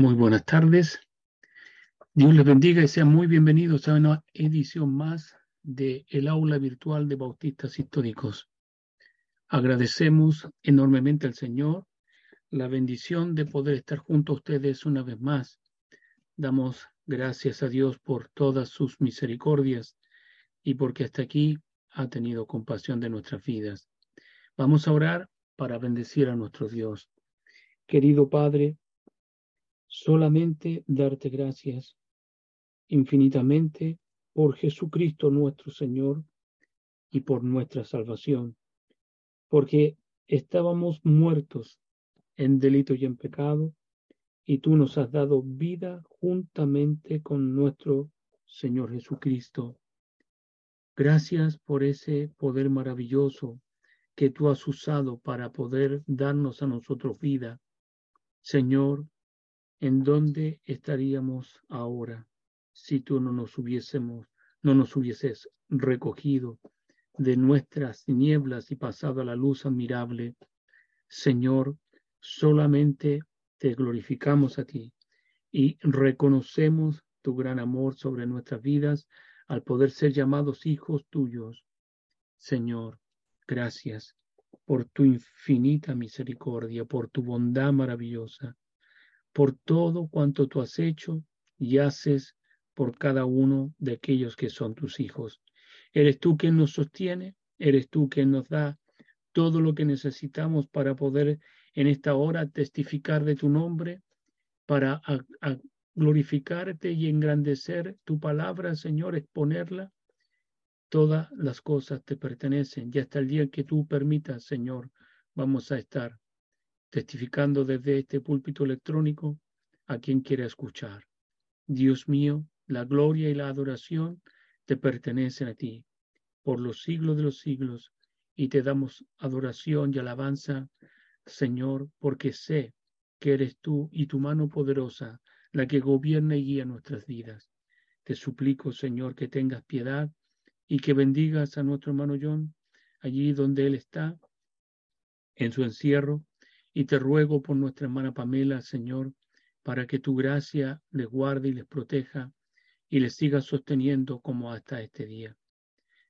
Muy buenas tardes. Dios les bendiga y sean muy bienvenidos a una edición más de el aula virtual de Bautistas Históricos. Agradecemos enormemente al Señor la bendición de poder estar junto a ustedes una vez más. Damos gracias a Dios por todas sus misericordias y porque hasta aquí ha tenido compasión de nuestras vidas. Vamos a orar para bendecir a nuestro Dios. Querido Padre, solamente darte gracias infinitamente por Jesucristo nuestro Señor y por nuestra salvación, porque estábamos muertos en delito y en pecado, y tú nos has dado vida juntamente con nuestro Señor Jesucristo. Gracias por ese poder maravilloso que tú has usado para poder darnos a nosotros vida. Señor, ¿en dónde estaríamos ahora si tú no nos hubiésemos, no nos hubieses recogido de nuestras nieblas y pasado a la luz admirable? Señor, solamente te glorificamos a ti y reconocemos tu gran amor sobre nuestras vidas al poder ser llamados hijos tuyos. Señor, gracias por tu infinita misericordia, por tu bondad maravillosa por todo cuanto tú has hecho y haces por cada uno de aquellos que son tus hijos. Eres tú quien nos sostiene, eres tú quien nos da todo lo que necesitamos para poder en esta hora testificar de tu nombre, para glorificarte y engrandecer tu palabra, Señor, exponerla. Todas las cosas te pertenecen y hasta el día que tú permitas, Señor, vamos a estar testificando desde este púlpito electrónico a quien quiera escuchar. Dios mío, la gloria y la adoración te pertenecen a ti por los siglos de los siglos y te damos adoración y alabanza, Señor, porque sé que eres tú y tu mano poderosa la que gobierna y guía nuestras vidas. Te suplico, Señor, que tengas piedad y que bendigas a nuestro hermano John allí donde él está, en su encierro, y te ruego por nuestra hermana Pamela, Señor, para que tu gracia les guarde y les proteja y les siga sosteniendo como hasta este día.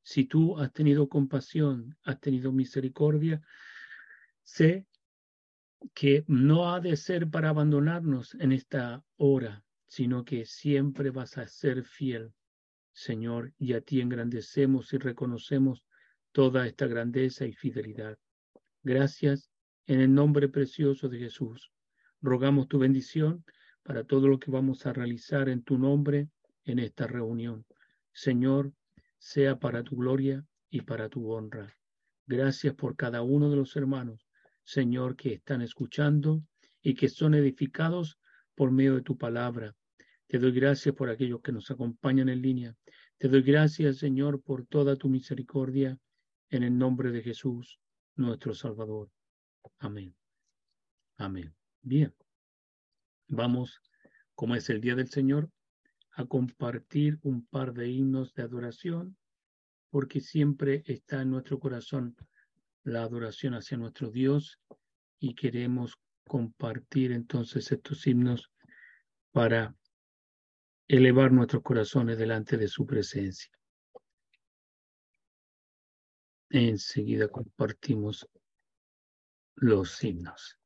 Si tú has tenido compasión, has tenido misericordia, sé que no ha de ser para abandonarnos en esta hora, sino que siempre vas a ser fiel, Señor, y a ti engrandecemos y reconocemos toda esta grandeza y fidelidad. Gracias en el nombre precioso de Jesús, rogamos tu bendición para todo lo que vamos a realizar en tu nombre en esta reunión. Señor, sea para tu gloria y para tu honra. Gracias por cada uno de los hermanos, Señor, que están escuchando y que son edificados por medio de tu palabra. Te doy gracias por aquellos que nos acompañan en línea. Te doy gracias, Señor, por toda tu misericordia en el nombre de Jesús, nuestro Salvador. Amén. Amén. Bien. Vamos, como es el Día del Señor, a compartir un par de himnos de adoración, porque siempre está en nuestro corazón la adoración hacia nuestro Dios y queremos compartir entonces estos himnos para elevar nuestros corazones delante de su presencia. Enseguida compartimos los signos.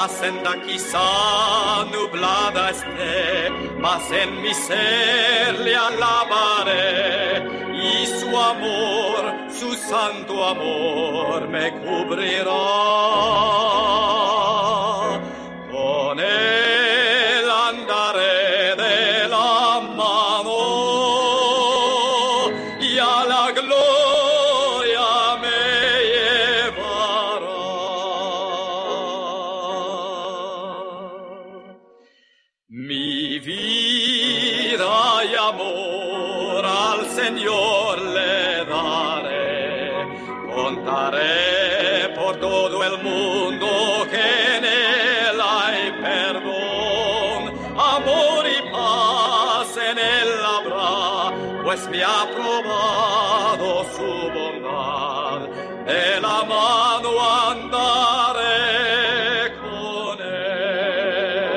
La senda quizá nublada esté, mas en mi ser le alabaré y su amor, su santo amor me cubrirá. Ha probado su bondad. De la mano andaré con él.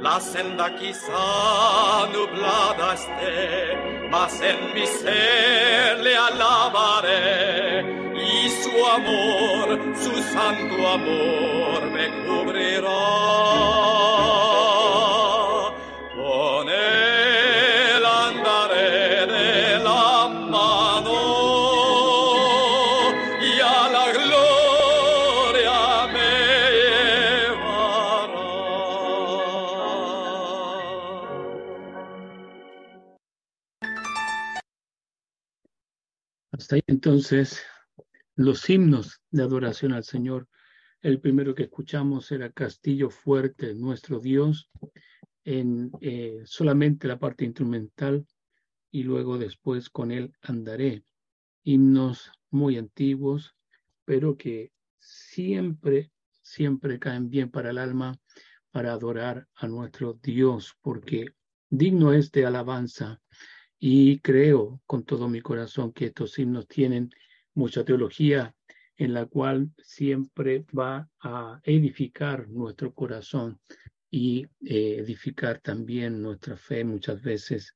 La senda quizá nublada esté, mas en mi ser le alabaré y su amor, su santo amor me cubrirá. Ahí entonces los himnos de adoración al Señor. El primero que escuchamos era Castillo Fuerte, nuestro Dios, en eh, solamente la parte instrumental y luego después con él andaré. Himnos muy antiguos, pero que siempre, siempre caen bien para el alma, para adorar a nuestro Dios, porque digno es de alabanza. Y creo con todo mi corazón que estos himnos tienen mucha teología en la cual siempre va a edificar nuestro corazón y eh, edificar también nuestra fe. Muchas veces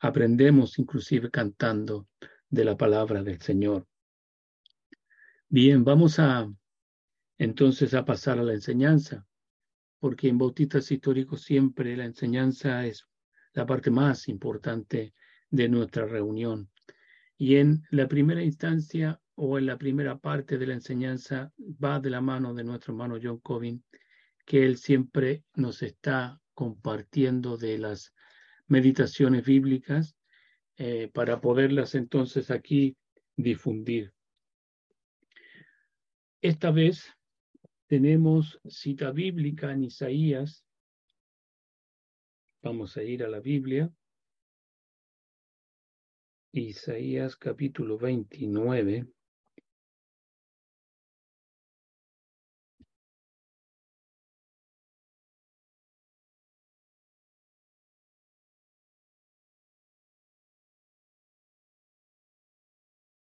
aprendemos inclusive cantando de la palabra del Señor. Bien, vamos a entonces a pasar a la enseñanza, porque en Bautistas Históricos siempre la enseñanza es la parte más importante de nuestra reunión. Y en la primera instancia o en la primera parte de la enseñanza va de la mano de nuestro hermano John Covin, que él siempre nos está compartiendo de las meditaciones bíblicas eh, para poderlas entonces aquí difundir. Esta vez tenemos cita bíblica en Isaías. Vamos a ir a la Biblia. Isaías capítulo 29.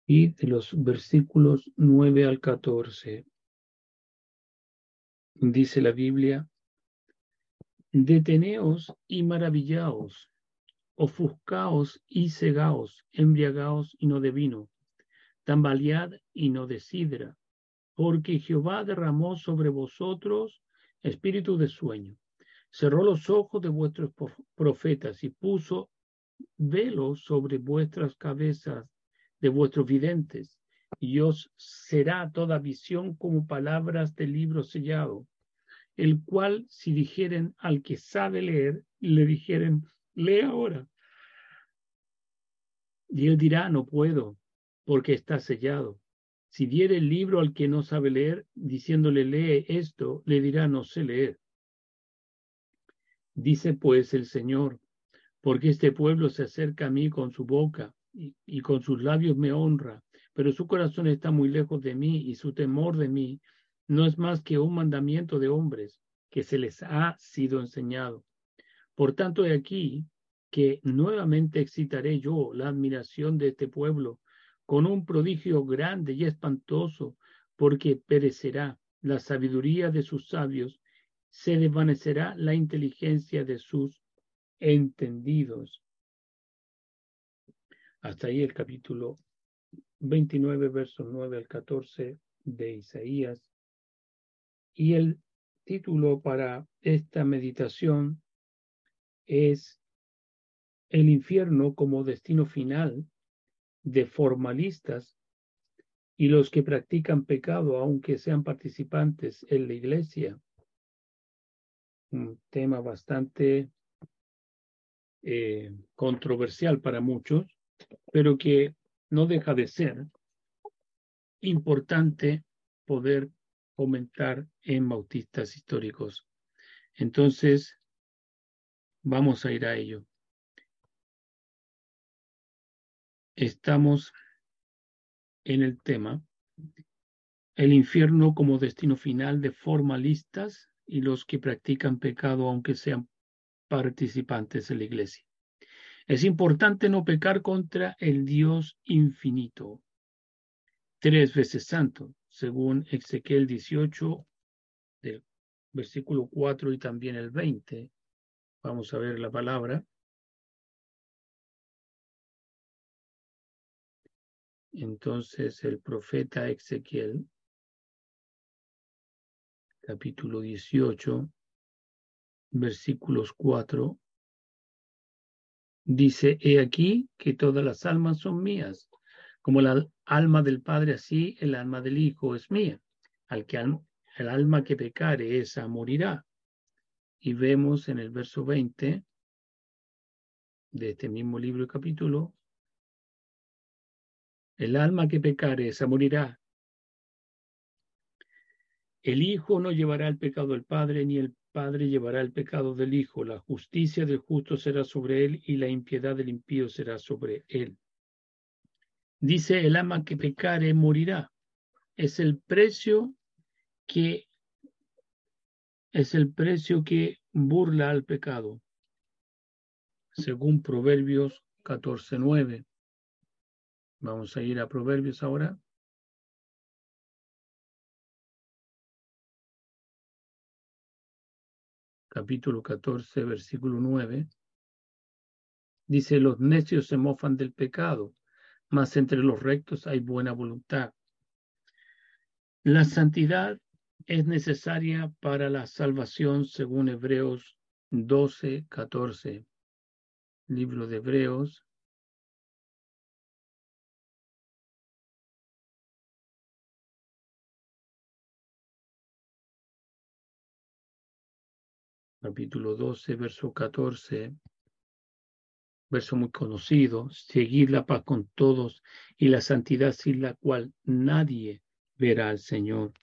Y de los versículos 9 al 14. Dice la Biblia, deteneos y maravillaos ofuscaos y cegaos, embriagaos y no de vino, tambalead y no de sidra, porque Jehová derramó sobre vosotros espíritu de sueño, cerró los ojos de vuestros profetas y puso velos sobre vuestras cabezas de vuestros videntes, y os será toda visión como palabras del libro sellado, el cual si dijeren al que sabe leer, le dijeren, lee ahora. Y él dirá, no puedo, porque está sellado. Si diere el libro al que no sabe leer, diciéndole, lee esto, le dirá, no sé leer. Dice pues el Señor, porque este pueblo se acerca a mí con su boca y, y con sus labios me honra, pero su corazón está muy lejos de mí y su temor de mí no es más que un mandamiento de hombres que se les ha sido enseñado Por tanto, he aquí que nuevamente excitaré yo la admiración de este pueblo con un prodigio grande y espantoso, porque perecerá la sabiduría de sus sabios, se desvanecerá la inteligencia de sus entendidos. Hasta ahí el capítulo 29, versos 9 al 14 de Isaías. Y el título para esta meditación es El infierno como destino final de formalistas y los que practican pecado, aunque sean participantes en la iglesia. Un tema bastante eh, controversial para muchos, pero que no deja de ser importante poder comentar en bautistas históricos. Entonces, vamos a ir a ello. Estamos en el tema el infierno como destino final de formalistas y los que practican pecado aunque sean participantes en la iglesia. Es importante no pecar contra el Dios infinito, tres veces santo, según Ezequiel 18, del versículo 4 y también el 20. Vamos a ver la palabra. Entonces el profeta Ezequiel, capítulo 18, versículos 4, dice, he aquí que todas las almas son mías, como la alma del Padre, así el alma del Hijo es mía. Al que el alma que pecare, esa morirá. Y vemos en el verso 20 de este mismo libro y capítulo, el alma que pecare, esa morirá. El Hijo no llevará el pecado del Padre, ni el Padre llevará el pecado del Hijo. La justicia del justo será sobre él, y la impiedad del impío será sobre él. Dice, el alma que pecare morirá. Es el precio que es el precio que burla al pecado, según Proverbios 14.9. Vamos a ir a Proverbios ahora. Capítulo 14, versículo 9. Dice, los necios se mofan del pecado, mas entre los rectos hay buena voluntad. La santidad es necesaria para la salvación según Hebreos 12, 14. Libro de Hebreos, capítulo 12, verso 14, verso muy conocido, seguir la paz con todos y la santidad sin la cual nadie verá al Señor.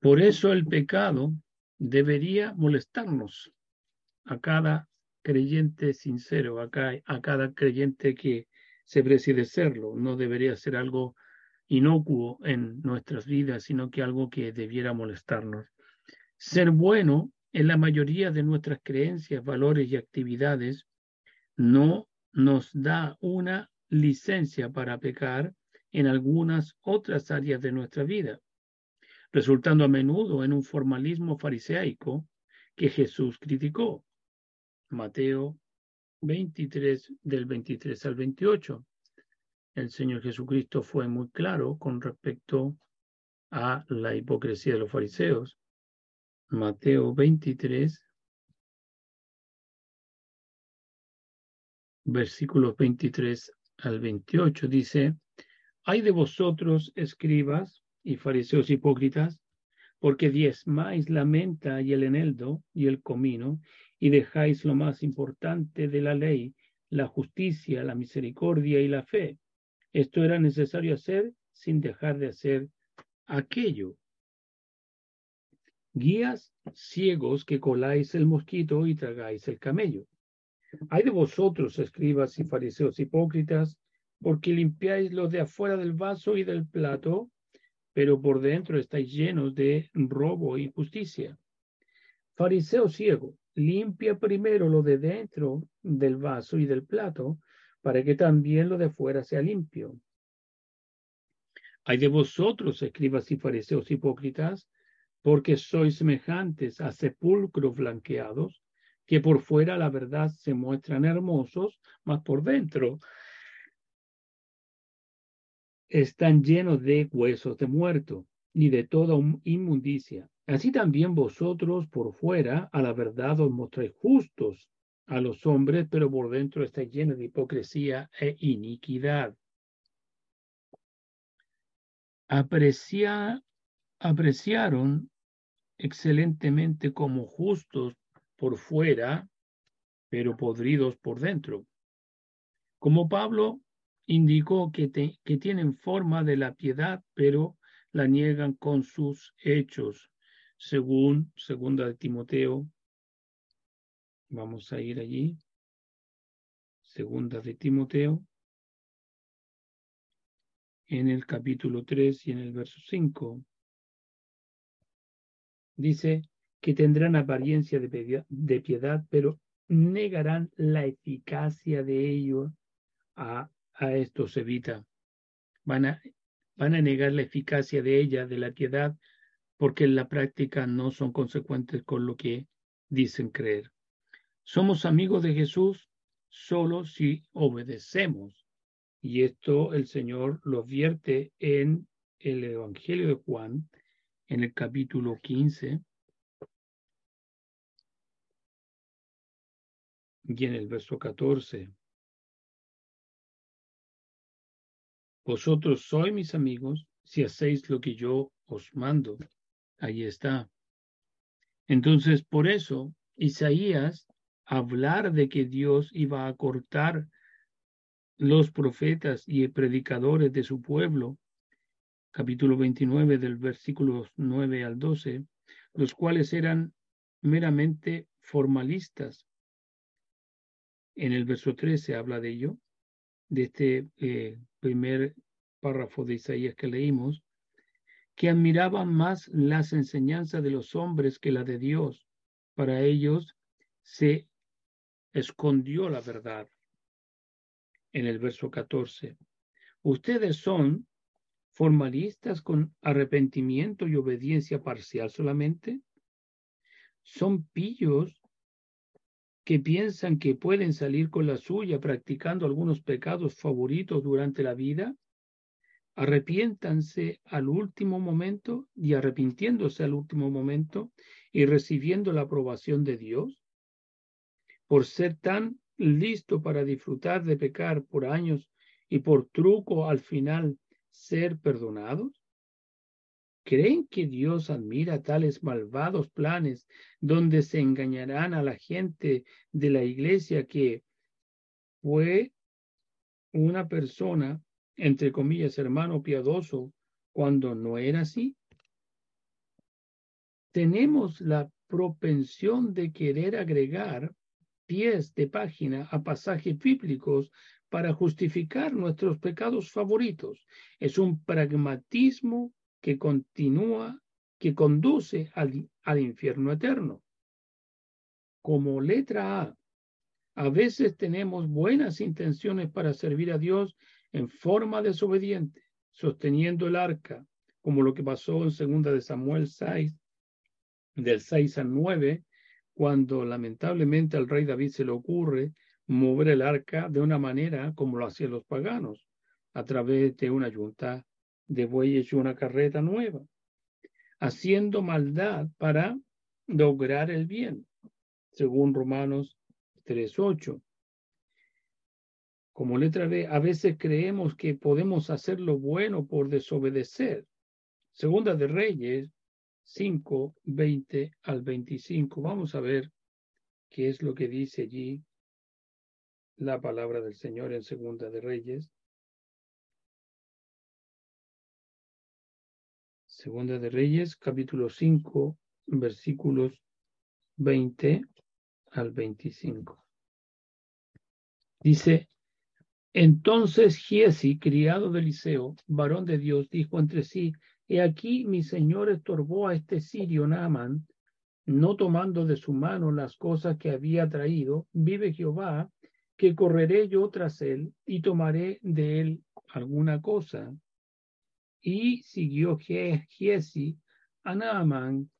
Por eso el pecado debería molestarnos a cada creyente sincero, a cada, a cada creyente que se preside serlo. No debería ser algo inocuo en nuestras vidas, sino que algo que debiera molestarnos. Ser bueno en la mayoría de nuestras creencias, valores y actividades, no nos da una licencia para pecar en algunas otras áreas de nuestra vida, resultando a menudo en un formalismo fariseico que Jesús criticó. Mateo 23, del 23 al 28. El Señor Jesucristo fue muy claro con respecto a la hipocresía de los fariseos. Mateo 23, versículos 23 al 28 dice, hay de vosotros, escribas y fariseos hipócritas, porque diezmáis la menta y el eneldo y el comino, y dejáis lo más importante de la ley, la justicia, la misericordia y la fe. Esto era necesario hacer sin dejar de hacer aquello guías ciegos que coláis el mosquito y tragáis el camello. Hay de vosotros, escribas y fariseos hipócritas, porque limpiáis lo de afuera del vaso y del plato, pero por dentro estáis llenos de robo y justicia. Fariseo ciego, limpia primero lo de dentro del vaso y del plato, para que también lo de fuera sea limpio. Hay de vosotros, escribas y fariseos hipócritas, porque sois semejantes a sepulcros blanqueados, que por fuera la verdad se muestran hermosos, mas por dentro están llenos de huesos de muerto y de toda inmundicia. Así también vosotros por fuera a la verdad os mostráis justos a los hombres, pero por dentro estáis llenos de hipocresía e iniquidad. Aprecia, apreciaron excelentemente como justos por fuera, pero podridos por dentro. Como Pablo indicó que, que tienen forma de la piedad, pero la niegan con sus hechos, según segunda de Timoteo. Vamos a ir allí. Segunda de Timoteo. En el capítulo 3 y en el verso 5. Dice que tendrán apariencia de piedad, pero negarán la eficacia de ello. A, a esto se evita. Van a, van a negar la eficacia de ella, de la piedad, porque en la práctica no son consecuentes con lo que dicen creer. Somos amigos de Jesús solo si obedecemos. Y esto el Señor lo advierte en el Evangelio de Juan, en el capítulo 15 y en el verso 14. Vosotros sois mis amigos si hacéis lo que yo os mando. Ahí está. Entonces, por eso, Isaías, hablar de que Dios iba a cortar los profetas y predicadores de su pueblo, capítulo 29 del versículo 9 al 12, los cuales eran meramente formalistas. En el verso 13 habla de ello, de este eh, primer párrafo de Isaías que leímos, que admiraban más las enseñanzas de los hombres que la de Dios. Para ellos se escondió la verdad. En el verso 14, ustedes son formalistas con arrepentimiento y obediencia parcial solamente? ¿Son pillos que piensan que pueden salir con la suya practicando algunos pecados favoritos durante la vida? Arrepiéntanse al último momento y arrepintiéndose al último momento y recibiendo la aprobación de Dios por ser tan listo para disfrutar de pecar por años y por truco al final ser perdonados? ¿Creen que Dios admira tales malvados planes donde se engañarán a la gente de la iglesia que fue una persona, entre comillas, hermano piadoso, cuando no era así? Tenemos la propensión de querer agregar pies de página a pasajes bíblicos para justificar nuestros pecados favoritos. Es un pragmatismo que continúa, que conduce al, al infierno eterno. Como letra A, a veces tenemos buenas intenciones para servir a Dios en forma desobediente, sosteniendo el arca, como lo que pasó en segunda de Samuel 6, del 6 al 9, cuando lamentablemente al rey David se le ocurre mover el arca de una manera como lo hacían los paganos, a través de una yunta de bueyes y una carreta nueva, haciendo maldad para lograr el bien, según Romanos 3.8. Como letra B, a veces creemos que podemos hacer lo bueno por desobedecer. Segunda de Reyes 5, 20 al 25. Vamos a ver qué es lo que dice allí la palabra del Señor en Segunda de Reyes. Segunda de Reyes, capítulo 5, versículos 20 al 25. Dice, entonces Giesi, criado de Eliseo, varón de Dios, dijo entre sí, he aquí mi señor estorbó a este sirio Naaman no tomando de su mano las cosas que había traído, vive Jehová, que correré yo tras él y tomaré de él alguna cosa. Y siguió Giesi a Naamán.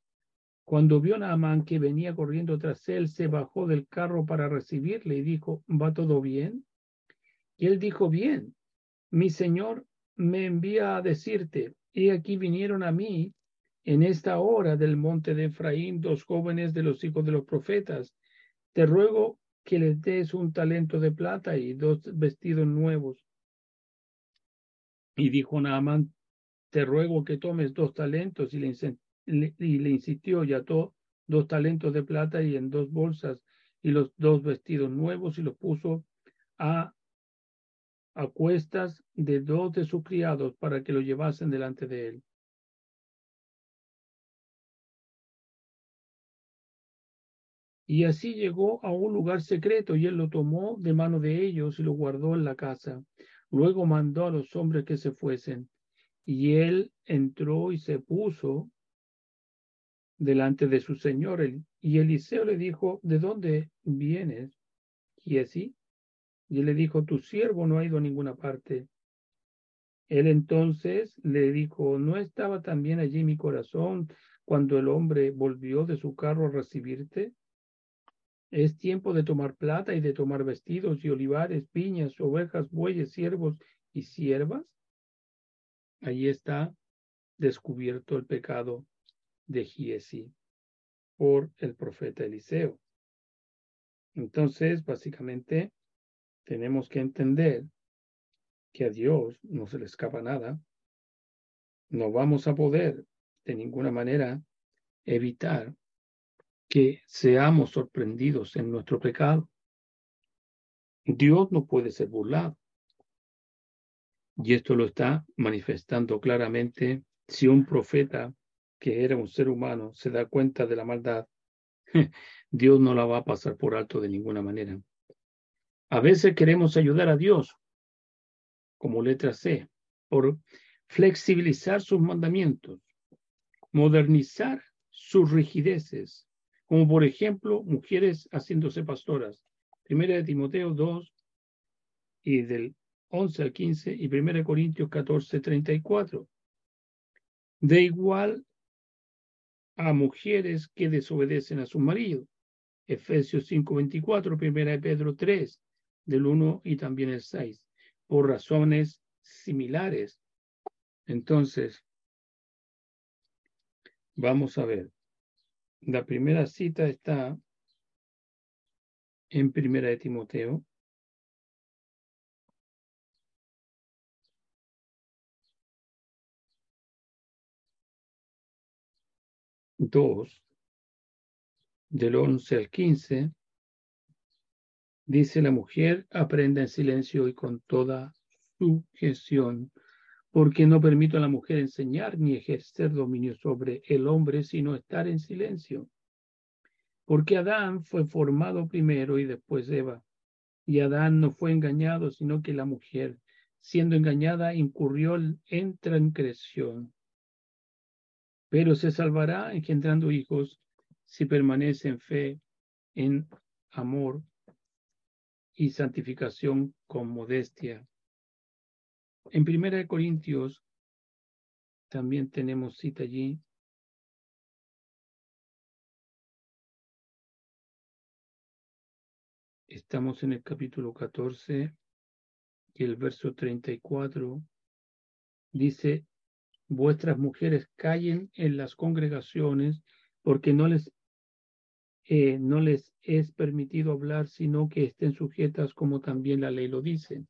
Cuando vio Naamán que venía corriendo tras él, se bajó del carro para recibirle y dijo, ¿va todo bien? Y él dijo, bien, mi señor me envía a decirte, y aquí vinieron a mí en esta hora del monte de Efraín dos jóvenes de los hijos de los profetas. Te ruego que les des un talento de plata y dos vestidos nuevos. Y dijo Naamán, te ruego que tomes dos talentos y le, y le insistió y ató dos talentos de plata y en dos bolsas y los dos vestidos nuevos y los puso a, a cuestas de dos de sus criados para que lo llevasen delante de él. Y así llegó a un lugar secreto y él lo tomó de mano de ellos y lo guardó en la casa. Luego mandó a los hombres que se fuesen. Y él entró y se puso delante de su señor. Y Eliseo le dijo, ¿de dónde vienes? Y. Y él le dijo, tu siervo no ha ido a ninguna parte. Él entonces le dijo, ¿no estaba también allí mi corazón cuando el hombre volvió de su carro a recibirte? Es tiempo de tomar plata y de tomar vestidos y olivares, piñas, ovejas, bueyes, siervos y siervas. Ahí está descubierto el pecado de Giesi por el profeta Eliseo. Entonces, básicamente, tenemos que entender que a Dios no se le escapa nada. No vamos a poder de ninguna manera evitar que seamos sorprendidos en nuestro pecado. Dios no puede ser burlado. Y esto lo está manifestando claramente si un profeta que era un ser humano se da cuenta de la maldad, Dios no la va a pasar por alto de ninguna manera. A veces queremos ayudar a Dios, como letra C, por flexibilizar sus mandamientos, modernizar sus rigideces, como por ejemplo mujeres haciéndose pastoras. Primera de Timoteo 2 y del 11 al 15 y Primera de Corintios 14, 34. De igual a mujeres que desobedecen a su marido. Efesios 5, 24, Primera de Pedro 3, del 1 y también el 6, por razones similares. Entonces, vamos a ver. La primera cita está en Primera de Timoteo. Dos, del 11 al 15, dice la mujer, aprenda en silencio y con toda sujeción porque no permito a la mujer enseñar ni ejercer dominio sobre el hombre, sino estar en silencio. Porque Adán fue formado primero y después Eva. Y Adán no fue engañado, sino que la mujer, siendo engañada, incurrió en transgresión. Pero se salvará engendrando hijos si permanece en fe, en amor y santificación con modestia en Primera de Corintios también tenemos cita allí. Estamos en el capítulo 14 y el verso 34 dice, vuestras mujeres callen en las congregaciones porque no les, eh, no les es permitido hablar, sino que estén sujetas como también la ley lo dice.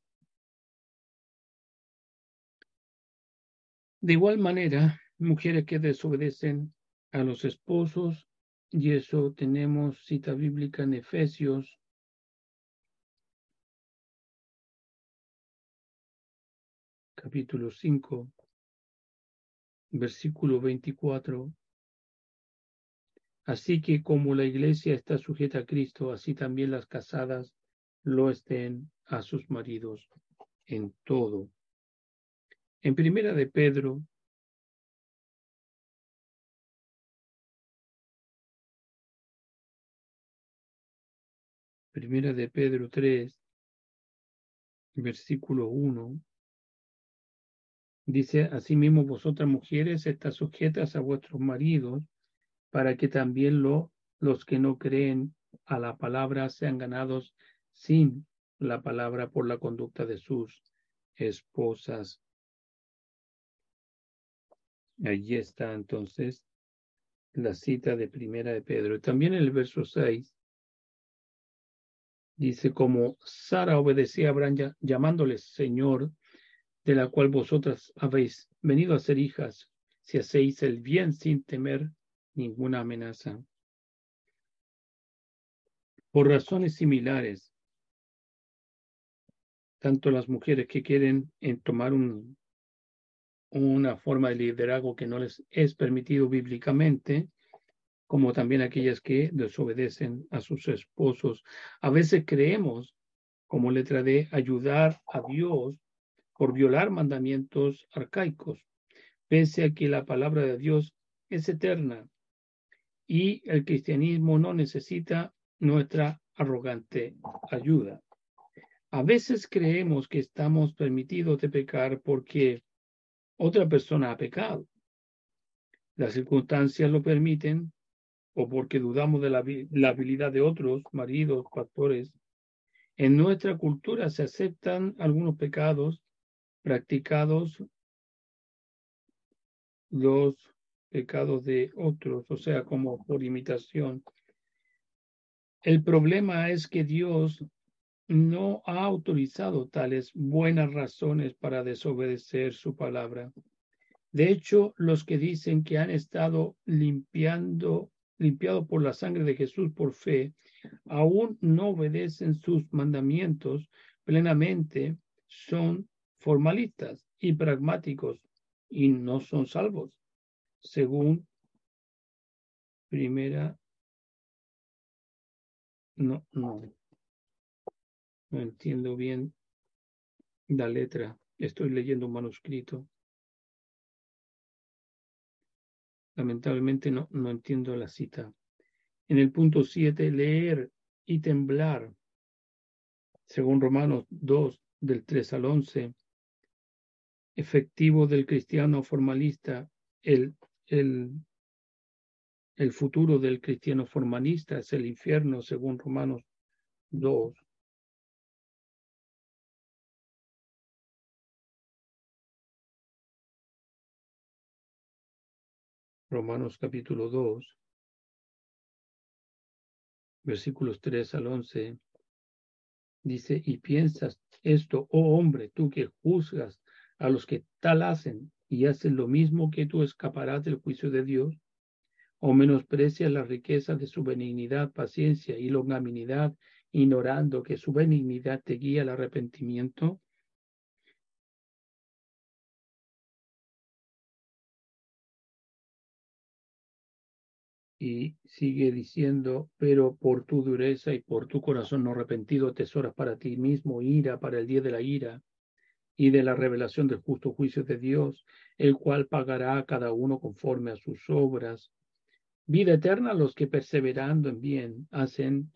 De igual manera, mujeres que desobedecen a los esposos, y eso tenemos cita bíblica en Efesios capítulo 5, versículo 24. Así que como la iglesia está sujeta a Cristo, así también las casadas lo estén a sus maridos en todo. En primera de Pedro, primera de Pedro 3, versículo 1, Dice, asimismo vosotras mujeres estás sujetas a vuestros maridos, para que también lo, los que no creen a la palabra sean ganados sin la palabra por la conducta de sus esposas. Allí está entonces la cita de primera de Pedro. También en el verso 6 dice, como Sara obedecía a Abraham llamándole Señor, de la cual vosotras habéis venido a ser hijas, si hacéis el bien sin temer ninguna amenaza. Por razones similares, tanto las mujeres que quieren tomar un, una forma de liderazgo que no les es permitido bíblicamente, como también aquellas que desobedecen a sus esposos. A veces creemos, como letra D, ayudar a Dios por violar mandamientos arcaicos, pese a que la palabra de Dios es eterna y el cristianismo no necesita nuestra arrogante ayuda. A veces creemos que estamos permitidos de pecar porque otra persona ha pecado. Las circunstancias lo permiten o porque dudamos de la, habilidad de otros maridos, pastores. En nuestra cultura se aceptan algunos pecados practicados, los pecados de otros, o sea, como por imitación. El problema es que Dios no ha autorizado tales buenas razones para desobedecer su palabra. De hecho, los que dicen que han estado limpiando, limpiado por la sangre de Jesús por fe, aún no obedecen sus mandamientos plenamente, son formalistas y pragmáticos y no son salvos, según primera no, no, no entiendo bien la letra. Estoy leyendo un manuscrito. Lamentablemente no, no entiendo la cita. En el punto 7, leer y temblar, según Romanos 2, del 3 al 11, efectivo del cristiano formalista, el, el, futuro del cristiano formalista es el infierno, según Romanos 2, Romanos capítulo 2, versículos 3 al 11, dice, y piensas esto, oh hombre, tú que juzgas a los que tal hacen y hacen lo mismo que tú escaparás del juicio de Dios, o menosprecias la riqueza de su benignidad, paciencia y longanimidad, ignorando que su benignidad te guía al arrepentimiento, Y sigue diciendo, pero por tu dureza y por tu corazón no arrepentido tesoras para ti mismo ira para el día de la ira y de la revelación del justo juicio de Dios, el cual pagará a cada uno conforme a sus obras. Vida eterna a los que perseverando en bien hacen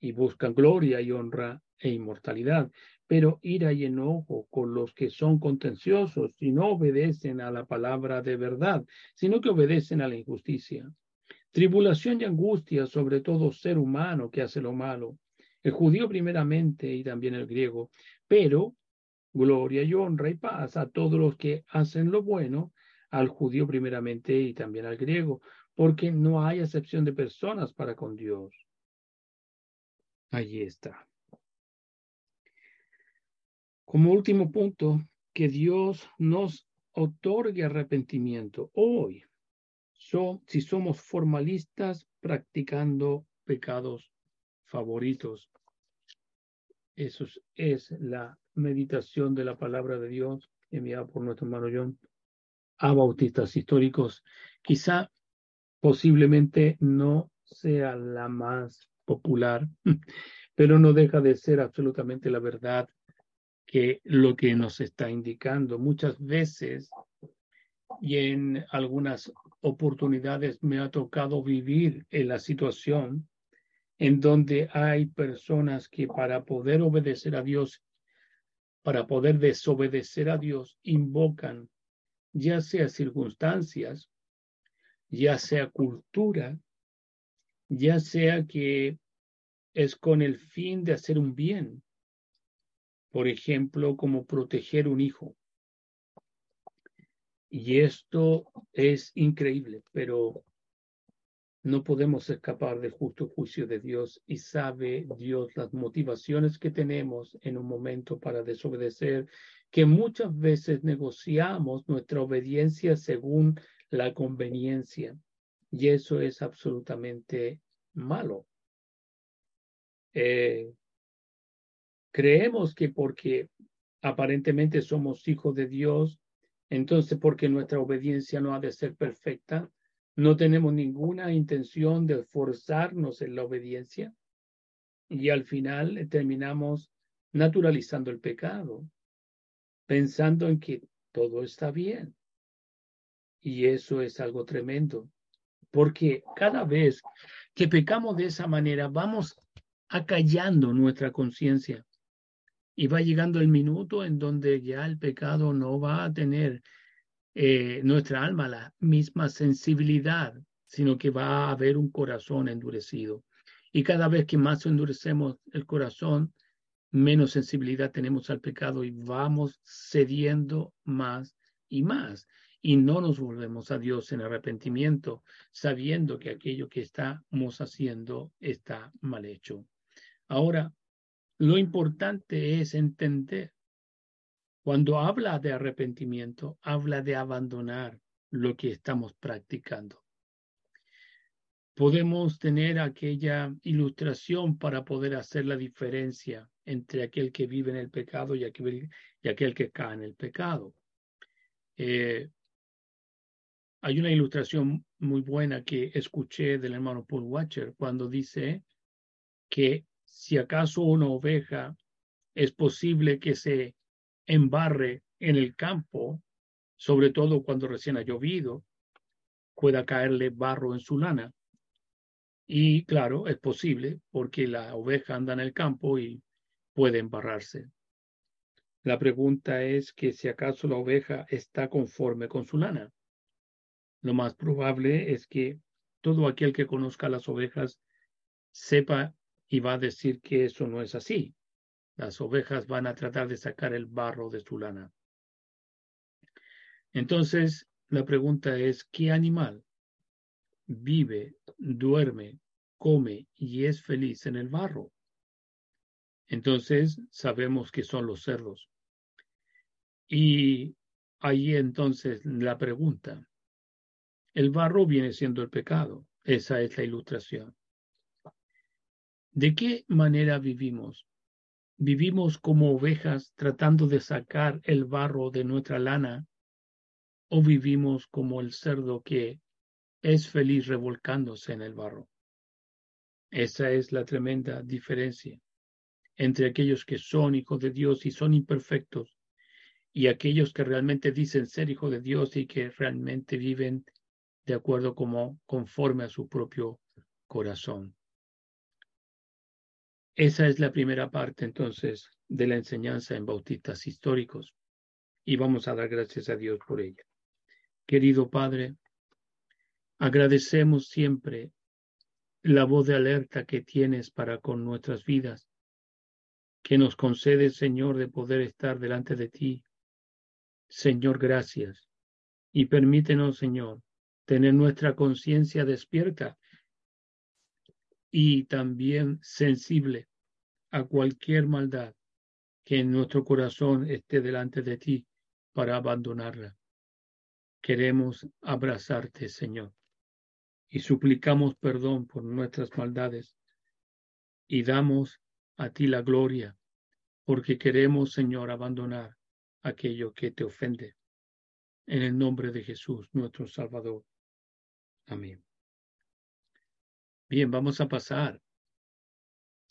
y buscan gloria y honra e inmortalidad, pero ira y enojo con los que son contenciosos y no obedecen a la palabra de verdad, sino que obedecen a la injusticia. Tribulación y angustia sobre todo ser humano que hace lo malo, el judío primeramente y también el griego, pero gloria y honra y paz a todos los que hacen lo bueno, al judío primeramente y también al griego, porque no hay excepción de personas para con Dios. Allí está. Como último punto, que Dios nos otorgue arrepentimiento hoy si somos formalistas practicando pecados favoritos. Eso es, la meditación de la palabra de Dios enviada por nuestro hermano John a bautistas históricos. Quizá posiblemente no sea la más popular, pero no deja de ser absolutamente la verdad que lo que nos está indicando. Muchas veces y en algunas oportunidades me ha tocado vivir en la situación en donde hay personas que para poder obedecer a Dios, para poder desobedecer a Dios, invocan ya sea circunstancias, ya sea cultura, ya sea que es con el fin de hacer un bien, por ejemplo, como proteger un hijo. Y esto es increíble, pero no podemos escapar del justo juicio de Dios y sabe Dios las motivaciones que tenemos en un momento para desobedecer, que muchas veces negociamos nuestra obediencia según la conveniencia. Y eso es absolutamente malo. Eh, creemos que porque aparentemente somos hijos de Dios, entonces, porque nuestra obediencia no ha de ser perfecta, no tenemos ninguna intención de forzarnos en la obediencia y al final terminamos naturalizando el pecado, pensando en que todo está bien. Y eso es algo tremendo, porque cada vez que pecamos de esa manera, vamos acallando nuestra conciencia y va llegando el minuto en donde ya el pecado no va a tener eh, nuestra alma la misma sensibilidad, sino que va a haber un corazón endurecido. Y cada vez que más endurecemos el corazón, menos sensibilidad tenemos al pecado y vamos cediendo más y más. Y no nos volvemos a Dios en arrepentimiento, sabiendo que aquello que estamos haciendo está mal hecho. Ahora, lo importante es entender, cuando habla de arrepentimiento, habla de abandonar lo que estamos practicando. Podemos tener aquella ilustración para poder hacer la diferencia entre aquel que vive en el pecado y aquel, que cae en el pecado. Eh, hay una ilustración muy buena que escuché del hermano Paul Watcher cuando dice que si acaso una oveja es posible que se embarre en el campo, sobre todo cuando recién ha llovido, pueda caerle barro en su lana. Y claro, es posible porque la oveja anda en el campo y puede embarrarse. La pregunta es que si acaso la oveja está conforme con su lana. Lo más probable es que todo aquel que conozca las ovejas sepa y va a decir que eso no es así. Las ovejas van a tratar de sacar el barro de su lana. Entonces, la pregunta es, ¿qué animal vive, duerme, come y es feliz en el barro? Entonces, sabemos que son los cerdos. Y ahí entonces la pregunta, el barro viene siendo el pecado. Esa es la ilustración. ¿De qué manera vivimos? ¿Vivimos como ovejas tratando de sacar el barro de nuestra lana? ¿O vivimos como el cerdo que es feliz revolcándose en el barro? Esa es la tremenda diferencia entre aquellos que son hijos de Dios y son imperfectos y aquellos que realmente dicen ser hijos de Dios y que realmente viven de acuerdo como conforme a su propio corazón. Esa es la primera parte entonces de la enseñanza en bautistas históricos y vamos a dar gracias a Dios por ella. Querido Padre, agradecemos siempre la voz de alerta que tienes para con nuestras vidas, que nos concede, Señor, de poder estar delante de ti. Señor, gracias. Y permítenos, Señor, tener nuestra conciencia despierta y también sensible a cualquier maldad que en nuestro corazón esté delante de ti para abandonarla. Queremos abrazarte, Señor, y suplicamos perdón por nuestras maldades y damos a ti la gloria, porque queremos, Señor, abandonar aquello que te ofende. En el nombre de Jesús, nuestro Salvador. Amén. Bien, vamos a pasar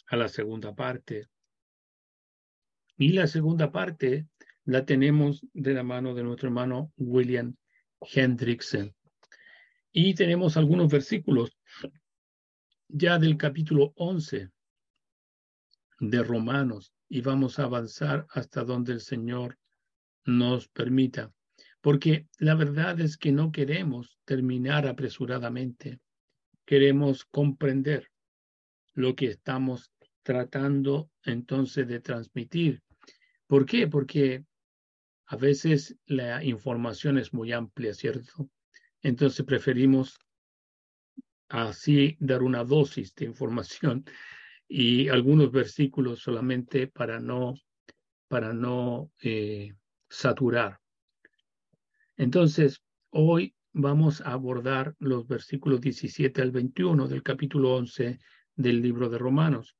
a la segunda parte. Y la segunda parte la tenemos de la mano de nuestro hermano William Hendrickson. Y tenemos algunos versículos ya del capítulo 11 de Romanos y vamos a avanzar hasta donde el Señor nos permita. Porque la verdad es que no queremos terminar apresuradamente. Queremos comprender lo que estamos tratando entonces de transmitir. ¿Por qué? Porque a veces la información es muy amplia, ¿cierto? Entonces preferimos así dar una dosis de información y algunos versículos solamente para no, para no eh, saturar. Entonces, hoy vamos a abordar los versículos 17 al 21 del capítulo 11 del libro de Romanos,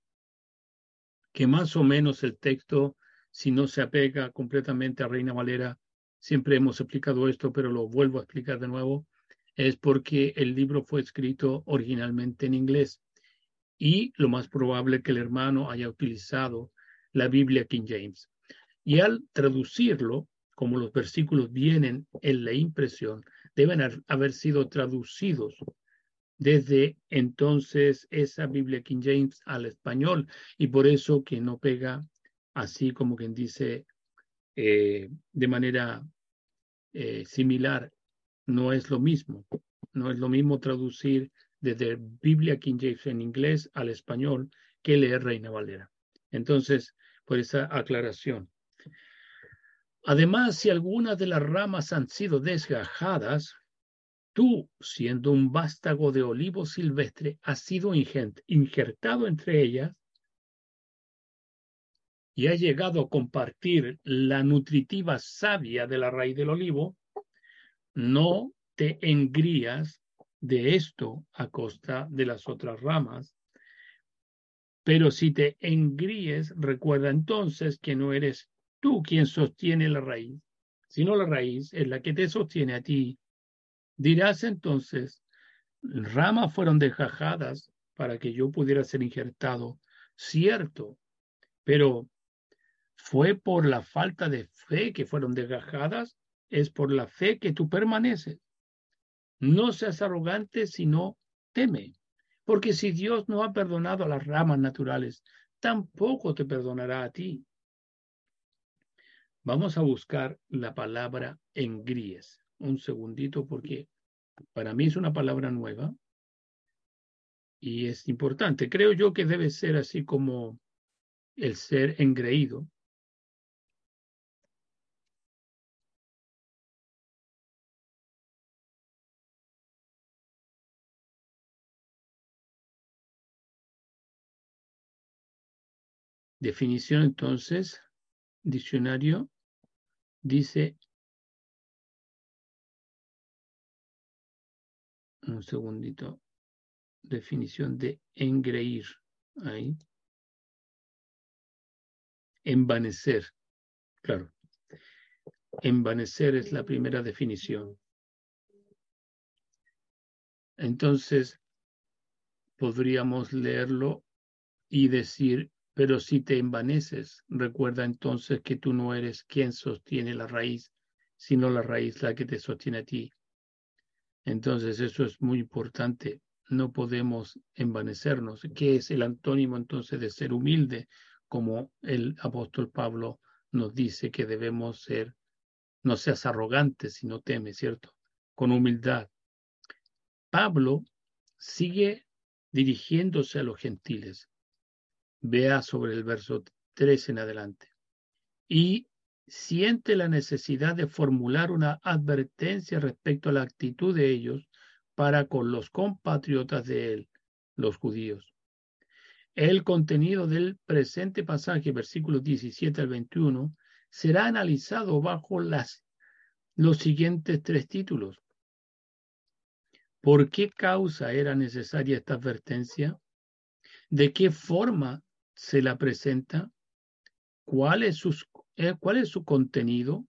que más o menos el texto, si no se apega completamente a Reina Valera, siempre hemos explicado esto, pero lo vuelvo a explicar de nuevo, es porque el libro fue escrito originalmente en inglés y lo más probable que el hermano haya utilizado la Biblia King James. Y al traducirlo, como los versículos vienen en la impresión, deben haber sido traducidos desde entonces esa Biblia King James al español y por eso que no pega así como quien dice eh, de manera eh, similar, no es lo mismo, no es lo mismo traducir desde Biblia King James en inglés al español que leer Reina Valera. Entonces, por esa aclaración. Además, si algunas de las ramas han sido desgajadas, tú, siendo un vástago de olivo silvestre, has sido injertado entre ellas y has llegado a compartir la nutritiva savia de la raíz del olivo, no te engrías de esto a costa de las otras ramas. Pero si te engríes, recuerda entonces que no eres tú quien sostiene la raíz, sino la raíz es la que te sostiene a ti. Dirás entonces, ramas fueron desgajadas para que yo pudiera ser injertado. Cierto, pero ¿fue por la falta de fe que fueron desgajadas? Es por la fe que tú permaneces. No seas arrogante, sino teme. Porque si Dios no ha perdonado a las ramas naturales, tampoco te perdonará a ti. Vamos a buscar la palabra en gries. Un segundito porque para mí es una palabra nueva y es importante. Creo yo que debe ser así como el ser engreído. Definición entonces, diccionario dice, un segundito, definición de engreír, ahí, envanecer, claro, envanecer es la primera definición. Entonces, podríamos leerlo y decir pero si te envaneces, recuerda entonces que tú no eres quien sostiene la raíz, sino la raíz la que te sostiene a ti. Entonces eso es muy importante. No podemos envanecernos. ¿Qué es el antónimo entonces de ser humilde? Como el apóstol Pablo nos dice que debemos ser, no seas arrogante, sino teme, ¿cierto? Con humildad. Pablo sigue dirigiéndose a los gentiles vea sobre el verso 3 en adelante. Y siente la necesidad de formular una advertencia respecto a la actitud de ellos para con los compatriotas de él, los judíos. El contenido del presente pasaje, versículos 17 al 21, será analizado bajo las, los siguientes tres títulos. ¿Por qué causa era necesaria esta advertencia? ¿De qué forma se la presenta, cuál es, eh, cuál es su contenido.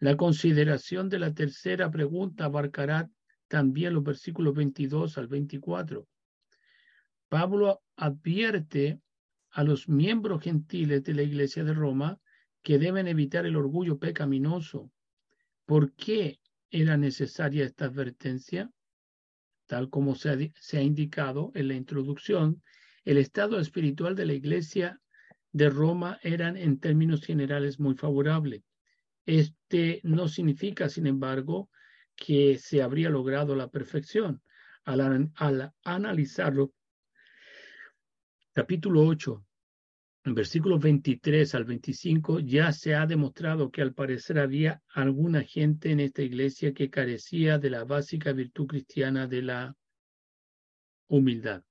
La consideración de la tercera pregunta abarcará también los versículos 22 al 24. Pablo advierte a los miembros gentiles de la Iglesia de Roma que deben evitar el orgullo pecaminoso. ¿Por qué era necesaria esta advertencia? Tal como se se ha indicado en la introducción, el estado espiritual de la iglesia de Roma eran en términos generales muy favorable. Este no significa, sin embargo, que se habría logrado la perfección. Al, al analizarlo, capítulo 8, versículos 23 al 25, ya se ha demostrado que al parecer había alguna gente en esta iglesia que carecía de la básica virtud cristiana de la humildad.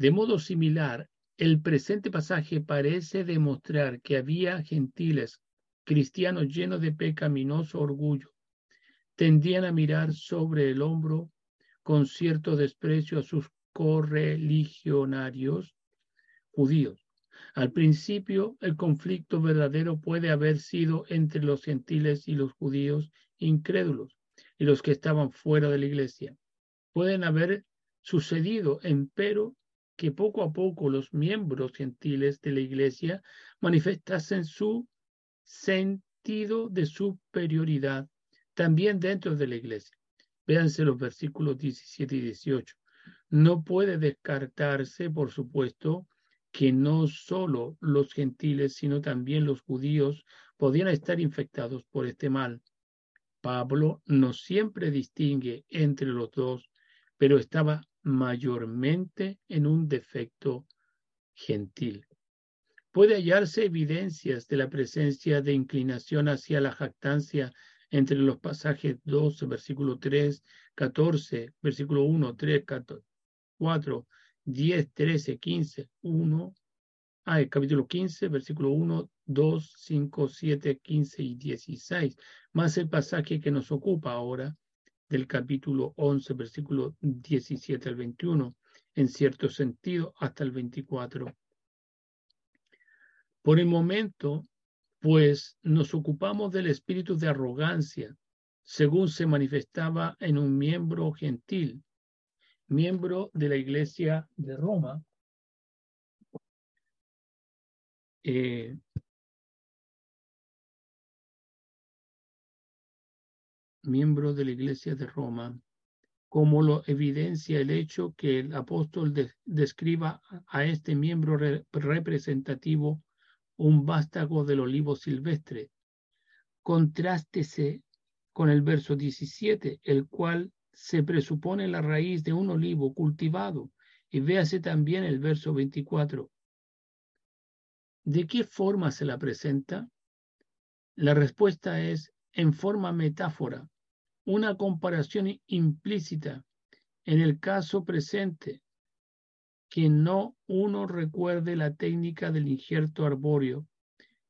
De modo similar, el presente pasaje parece demostrar que había gentiles cristianos llenos de pecaminoso orgullo. Tendían a mirar sobre el hombro con cierto desprecio a sus correligionarios judíos. Al principio, el conflicto verdadero puede haber sido entre los gentiles y los judíos incrédulos y los que estaban fuera de la iglesia. Pueden haber sucedido, empero, que poco a poco los miembros gentiles de la iglesia manifestasen su sentido de superioridad también dentro de la iglesia. Véanse los versículos 17 y 18. No puede descartarse, por supuesto, que no solo los gentiles, sino también los judíos podían estar infectados por este mal. Pablo no siempre distingue entre los dos, pero estaba mayormente en un defecto gentil. Puede hallarse evidencias de la presencia de inclinación hacia la jactancia entre los pasajes 12, versículo 3, 14, versículo 1, 3, 4, 10, 13, 15, 1, ah, el capítulo 15, versículo 1, 2, 5, 7, 15 y 16, más el pasaje que nos ocupa ahora, del capítulo 11, versículo 17 al 21, en cierto sentido hasta el 24. Por el momento, pues nos ocupamos del espíritu de arrogancia, según se manifestaba en un miembro gentil, miembro de la iglesia de Roma, eh, miembro de la Iglesia de Roma, como lo evidencia el hecho que el apóstol describa a este miembro representativo un vástago del olivo silvestre. Contrástese con el verso 17, el cual se presupone la raíz de un olivo cultivado, y véase también el verso 24. ¿De qué forma se la presenta? La respuesta es en forma metáfora, una comparación implícita en el caso presente, que no uno recuerde la técnica del injerto arbóreo,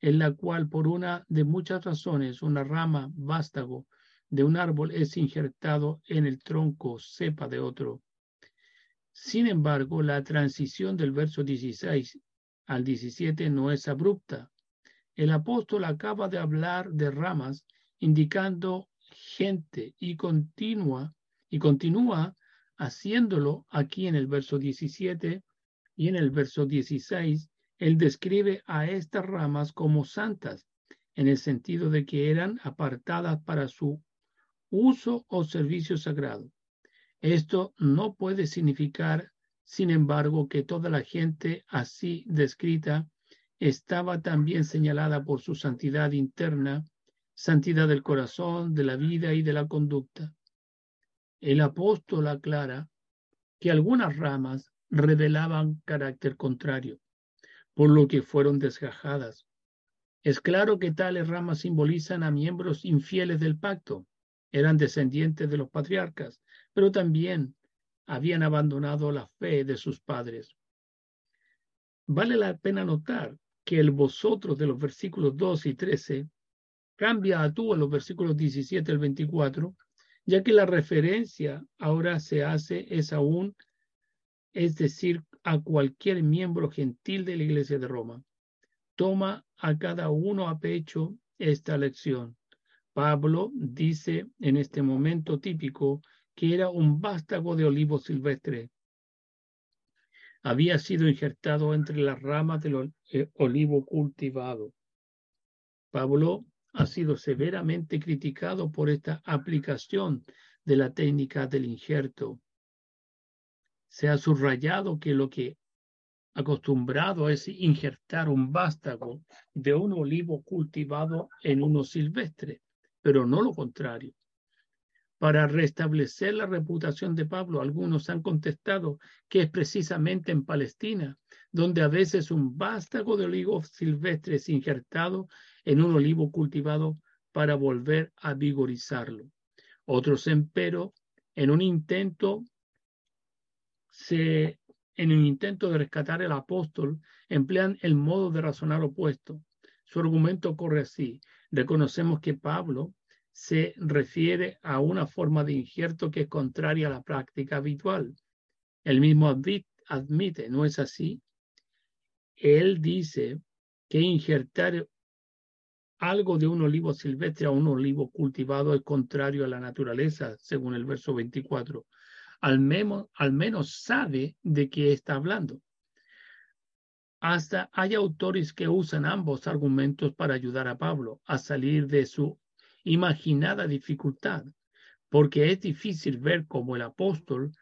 en la cual por una de muchas razones una rama vástago de un árbol es injertado en el tronco cepa de otro. Sin embargo, la transición del verso 16 al 17 no es abrupta. El apóstol acaba de hablar de ramas indicando gente y continúa y continúa haciéndolo aquí en el verso 17 y en el verso 16 él describe a estas ramas como santas en el sentido de que eran apartadas para su uso o servicio sagrado. Esto no puede significar, sin embargo, que toda la gente así descrita estaba también señalada por su santidad interna santidad del corazón, de la vida y de la conducta. El apóstol aclara que algunas ramas revelaban carácter contrario, por lo que fueron desgajadas. Es claro que tales ramas simbolizan a miembros infieles del pacto, eran descendientes de los patriarcas, pero también habían abandonado la fe de sus padres. Vale la pena notar que el vosotros de los versículos 2 y 13 cambia a tú en los versículos 17 al 24, ya que la referencia ahora se hace es aún, es decir, a cualquier miembro gentil de la Iglesia de Roma. Toma a cada uno a pecho esta lección. Pablo dice en este momento típico que era un vástago de olivo silvestre. Había sido injertado entre las ramas del eh, olivo cultivado. Pablo ha sido severamente criticado por esta aplicación de la técnica del injerto. Se ha subrayado que lo que acostumbrado es injertar un vástago de un olivo cultivado en uno silvestre, pero no lo contrario. Para restablecer la reputación de Pablo, algunos han contestado que es precisamente en Palestina, donde a veces un vástago de olivo silvestre es injertado en un olivo cultivado para volver a vigorizarlo. Otros, empero, en un intento en un intento de rescatar el apóstol, emplean el modo de razonar opuesto. Su argumento corre así. Reconocemos que Pablo se refiere a una forma de injerto que es contraria a la práctica habitual. Él mismo admite, ¿no es así? Él dice que injertar algo de un olivo silvestre a un olivo cultivado es contrario a la naturaleza, según el verso 24 al menos, al menos sabe de qué está hablando. Hasta hay autores que usan ambos argumentos para ayudar a Pablo a salir de su imaginada dificultad, porque es difícil ver cómo el apóstol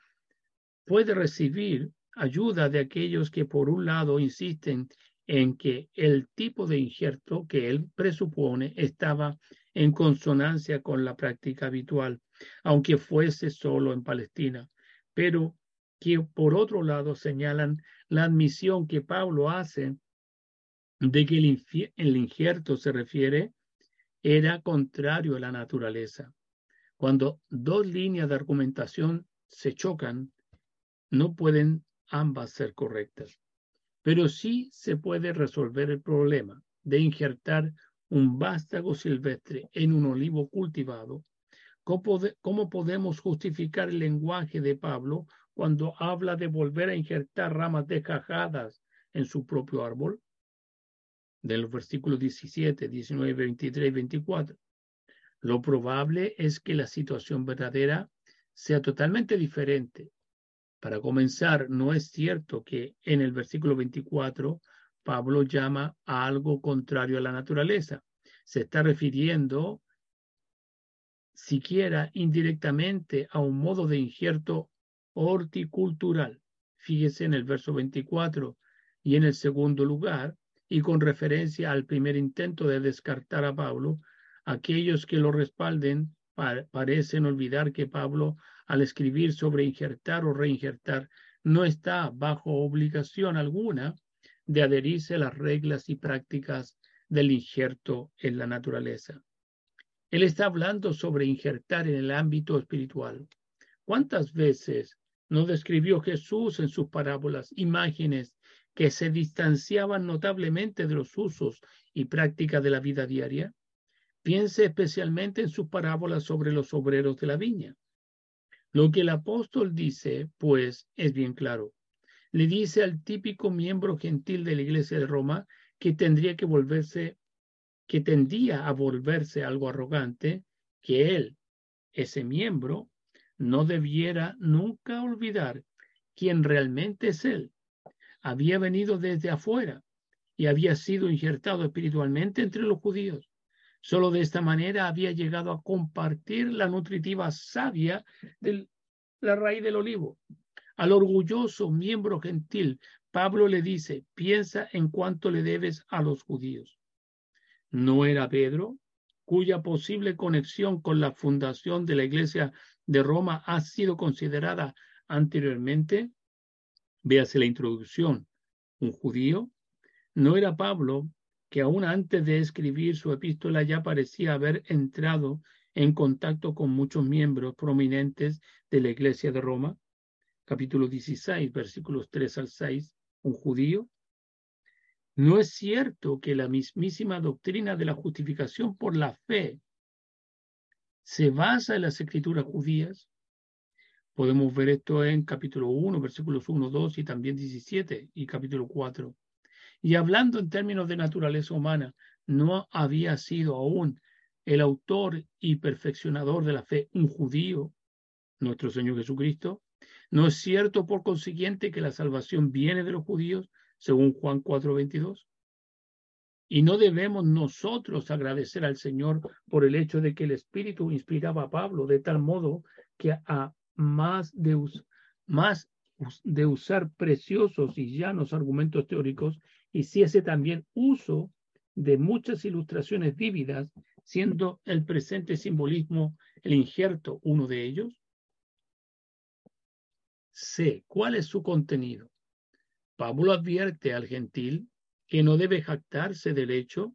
puede recibir ayuda de aquellos que por un lado insisten en que el tipo de injerto que él presupone estaba en consonancia con la práctica habitual, aunque fuese solo en Palestina, pero que por otro lado señalan la admisión que Pablo hace de que el, el injerto se refiere era contrario a la naturaleza. Cuando dos líneas de argumentación se chocan, no pueden ambas ser correctas. Pero sí se puede resolver el problema de injertar un vástago silvestre en un olivo cultivado, ¿cómo, podemos justificar el lenguaje de Pablo cuando habla de volver a injertar ramas descajadas en su propio árbol? De los versículos 17, 19, 23 y 24. Lo probable es que la situación verdadera sea totalmente diferente. Para comenzar, no es cierto que en el versículo 24 Pablo llama a algo contrario a la naturaleza. Se está refiriendo siquiera indirectamente a un modo de injerto horticultural. Fíjese en el verso 24 y en el segundo lugar, y con referencia al primer intento de descartar a Pablo, aquellos que lo respalden parecen olvidar que Pablo, al escribir sobre injertar o reinjertar, no está bajo obligación alguna de adherirse a las reglas y prácticas del injerto en la naturaleza. Él está hablando sobre injertar en el ámbito espiritual. ¿Cuántas veces no describió Jesús en sus parábolas imágenes que se distanciaban notablemente de los usos y prácticas de la vida diaria? Piense especialmente en sus parábolas sobre los obreros de la viña. Lo que el apóstol dice, pues, es bien claro le dice al típico miembro gentil de la iglesia de Roma que tendría que volverse, que tendía a volverse algo arrogante, que él, ese miembro, no debiera nunca olvidar quién realmente es él. Había venido desde afuera y había sido injertado espiritualmente entre los judíos. Solo de esta manera había llegado a compartir la nutritiva savia de la raíz del olivo. Al orgulloso miembro gentil, Pablo le dice, piensa en cuánto le debes a los judíos. ¿No era Pedro, cuya posible conexión con la fundación de la iglesia de Roma ha sido considerada anteriormente? Véase la introducción. ¿Un judío? ¿No era Pablo, que aún antes de escribir su epístola ya parecía haber entrado en contacto con muchos miembros prominentes de la iglesia de Roma? capítulo 16, versículos 3 al 6, un judío. No es cierto que la mismísima doctrina de la justificación por la fe se basa en las escrituras judías. Podemos ver esto en capítulo 1, versículos 1, 2 y también 17 y capítulo 4. Y hablando en términos de naturaleza humana, no había sido aún el autor y perfeccionador de la fe un judío, nuestro Señor Jesucristo, ¿No es cierto, por consiguiente, que la salvación viene de los judíos, según Juan 4:22? Y no debemos nosotros agradecer al Señor por el hecho de que el Espíritu inspiraba a Pablo de tal modo que a más de, usar preciosos y llanos argumentos teóricos, hiciese también uso de muchas ilustraciones vívidas, siendo el presente simbolismo el injerto uno de ellos? C. ¿Cuál es su contenido? Pablo advierte al gentil que no debe jactarse del hecho,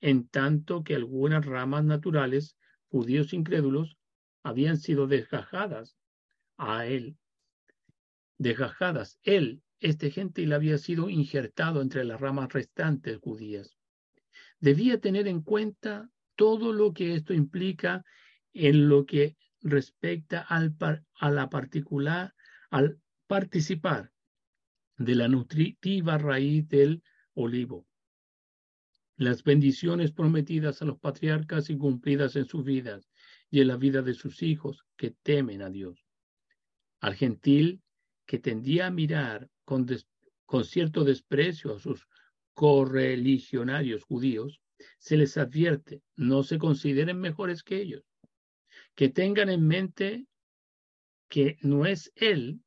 en tanto que algunas ramas naturales, judíos incrédulos, habían sido desgajadas a él. Desgajadas. Él, este gentil, había sido injertado entre las ramas restantes judías. Debía tener en cuenta todo lo que esto implica en lo que respecta al, a la particular, al participar de la nutritiva raíz del olivo. Las bendiciones prometidas a los patriarcas y cumplidas en sus vidas y en la vida de sus hijos que temen a Dios. Al gentil que tendía a mirar con, con cierto desprecio a sus correligionarios judíos, se les advierte, no se consideren mejores que ellos, que tengan en mente que no es él,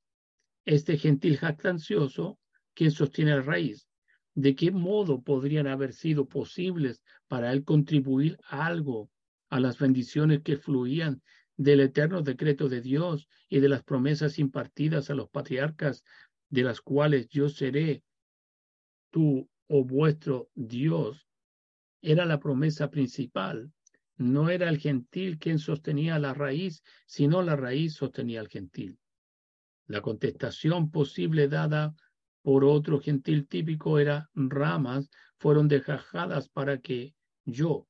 este gentil jactancioso, quien sostiene la raíz. ¿De qué modo podrían haber sido posibles para él contribuir algo a las bendiciones que fluían del eterno decreto de Dios y de las promesas impartidas a los patriarcas, de las cuales yo seré tú o vuestro Dios, era la promesa principal. No era el gentil quien sostenía la raíz, sino la raíz sostenía al gentil. La contestación posible dada por otro gentil típico era ramas fueron desgajadas para que yo,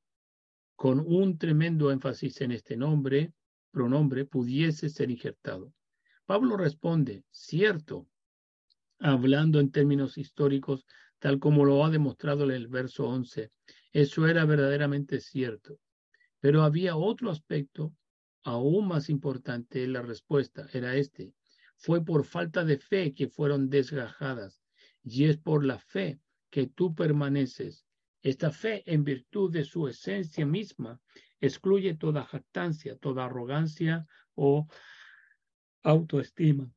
con un tremendo énfasis en este nombre, pronombre pudiese ser injertado. Pablo responde, cierto, hablando en términos históricos, tal como lo ha demostrado en el verso 11. Eso era verdaderamente cierto. Pero había otro aspecto aún más importante en la respuesta, era este. Fue por falta de fe que fueron desgajadas, y es por la fe que tú permaneces. Esta fe, en virtud de su esencia misma, excluye toda jactancia, toda arrogancia o autoestima.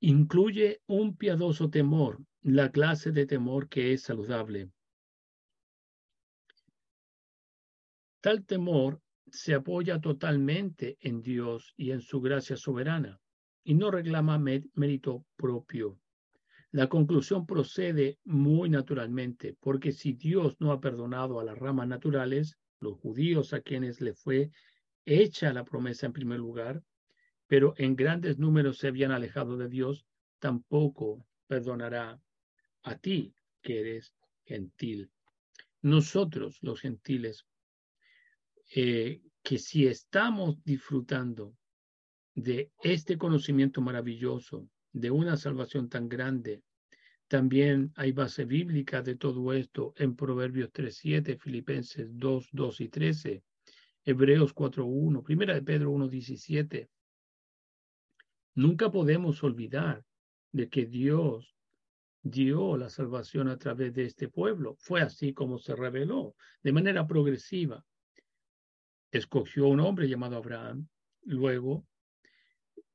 Incluye un piadoso temor, la clase de temor que es saludable. Tal temor se apoya totalmente en Dios y en su gracia soberana y no reclama mérito propio. La conclusión procede muy naturalmente, porque si Dios no ha perdonado a las ramas naturales, los judíos a quienes le fue hecha la promesa en primer lugar, pero en grandes números se habían alejado de Dios, tampoco perdonará a ti que eres gentil. Nosotros, los gentiles, eh, que si estamos disfrutando de este conocimiento maravilloso, de una salvación tan grande. También hay base bíblica de todo esto en Proverbios 3.7, Filipenses 2, 2 y 13, Hebreos 4.1, Primera de Pedro 1.17. Nunca podemos olvidar de que Dios dio la salvación a través de este pueblo. Fue así como se reveló, de manera progresiva. Escogió un hombre llamado Abraham, luego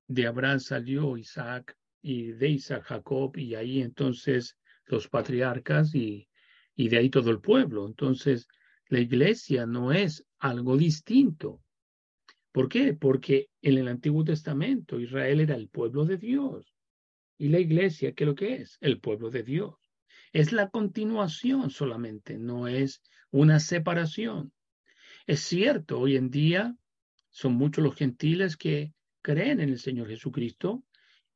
de Abraham salió Isaac, y de Isaac, Jacob, y ahí entonces los patriarcas y, y de ahí todo el pueblo. Entonces, la iglesia no es algo distinto. ¿Por qué? Porque en el Antiguo Testamento Israel era el pueblo de Dios. Y la iglesia, ¿qué es lo que es? El pueblo de Dios. Es la continuación solamente, no es una separación. Es cierto, hoy en día son muchos los gentiles que creen en el Señor Jesucristo,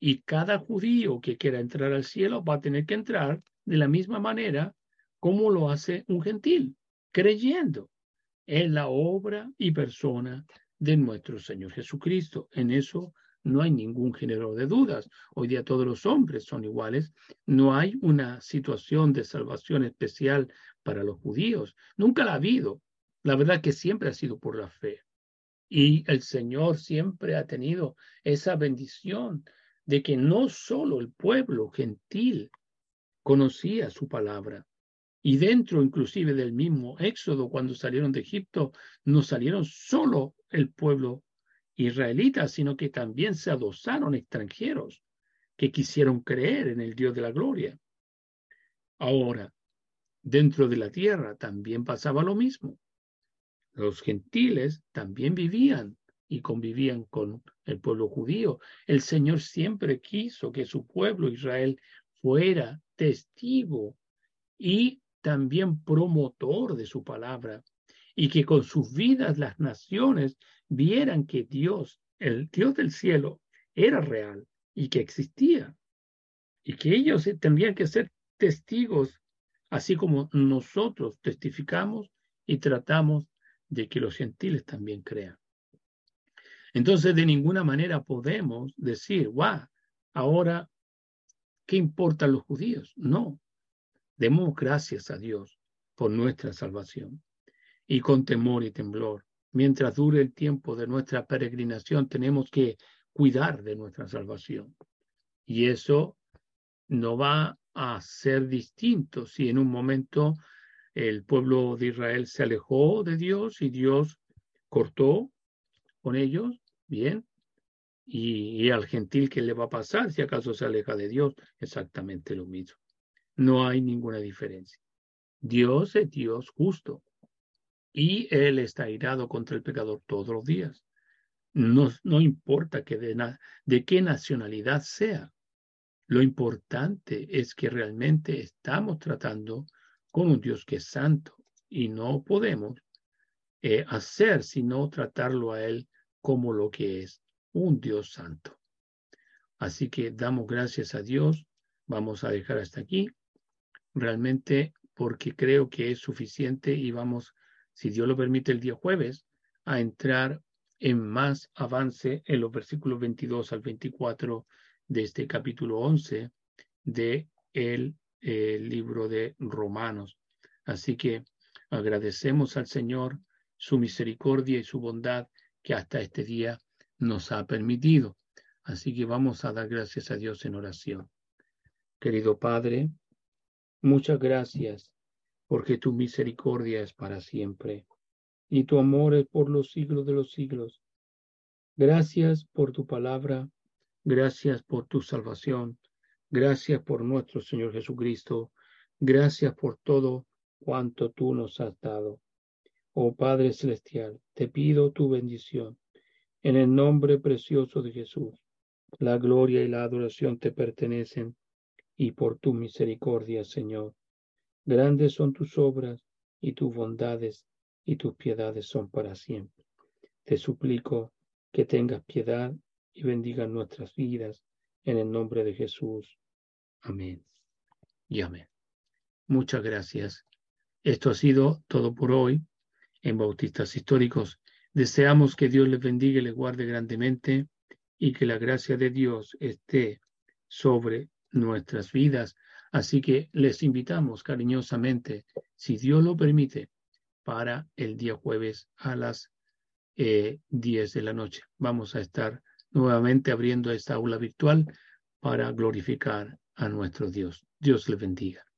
y cada judío que quiera entrar al cielo va a tener que entrar de la misma manera como lo hace un gentil, creyendo en la obra y persona de nuestro Señor Jesucristo. En eso no hay ningún género de dudas. Hoy día todos los hombres son iguales. No hay una situación de salvación especial para los judíos. Nunca la ha habido. La verdad que siempre ha sido por la fe. Y el Señor siempre ha tenido esa bendición de que no solo el pueblo gentil conocía su palabra, Y dentro inclusive del mismo Éxodo, cuando salieron de Egipto, no salieron solo el pueblo israelita, sino que también se adosaron extranjeros que quisieron creer en el Dios de la gloria. Ahora, dentro de la tierra también pasaba lo mismo. Los gentiles también vivían y convivían con el pueblo judío. El Señor siempre quiso que su pueblo Israel fuera testigo y también promotor de su palabra y que con sus vidas las naciones vieran que Dios, el Dios del cielo, era real y que existía y que ellos tendrían que ser testigos, así como nosotros testificamos y tratamos de que los gentiles también crean. Entonces, de ninguna manera podemos decir, guau, ahora, ¿qué importan los judíos? No, demos gracias a Dios por nuestra salvación y con temor y temblor. Mientras dure el tiempo de nuestra peregrinación, tenemos que cuidar de nuestra salvación. Y eso no va a ser distinto si en un momento el pueblo de Israel se alejó de Dios y Dios cortó con ellos, bien, y, al gentil que le va a pasar si acaso se aleja de Dios, exactamente lo mismo. No hay ninguna diferencia. Dios es Dios justo y Él está irado contra el pecador todos los días. No, no importa que de, qué nacionalidad sea. Lo importante es que realmente estamos tratando con un Dios que es santo y no podemos eh, hacer sino tratarlo a Él como lo que es, un Dios santo. Así que damos gracias a Dios. Vamos a dejar hasta aquí. Realmente porque creo que es suficiente y vamos, si Dios lo permite, el día jueves a entrar en más avance en los versículos 22 al 24 de este capítulo 11 de el libro de Romanos. Así que agradecemos al Señor su misericordia y su bondad que hasta este día nos ha permitido. Así que vamos a dar gracias a Dios en oración. Querido Padre, muchas gracias porque tu misericordia es para siempre y tu amor es por los siglos de los siglos. Gracias por tu palabra, gracias por tu salvación, Gracias por nuestro Señor Jesucristo. Gracias por todo cuanto tú nos has dado. Oh Padre Celestial, te pido tu bendición. En el nombre precioso de Jesús, la gloria y la adoración te pertenecen y por tu misericordia, Señor. Grandes son tus obras y tus bondades y tus piedades son para siempre. Te suplico que tengas piedad y bendiga nuestras vidas en el nombre de Jesús. Amén y amén. Muchas gracias. Esto ha sido todo por hoy en Bautistas Históricos. Deseamos que Dios les bendiga y les guarde grandemente y que la gracia de Dios esté sobre nuestras vidas. Así que les invitamos cariñosamente, si Dios lo permite, para el día jueves a las eh, 10 de la noche. Vamos a estar nuevamente abriendo esta aula virtual para glorificar a nuestro Dios. Dios le bendiga.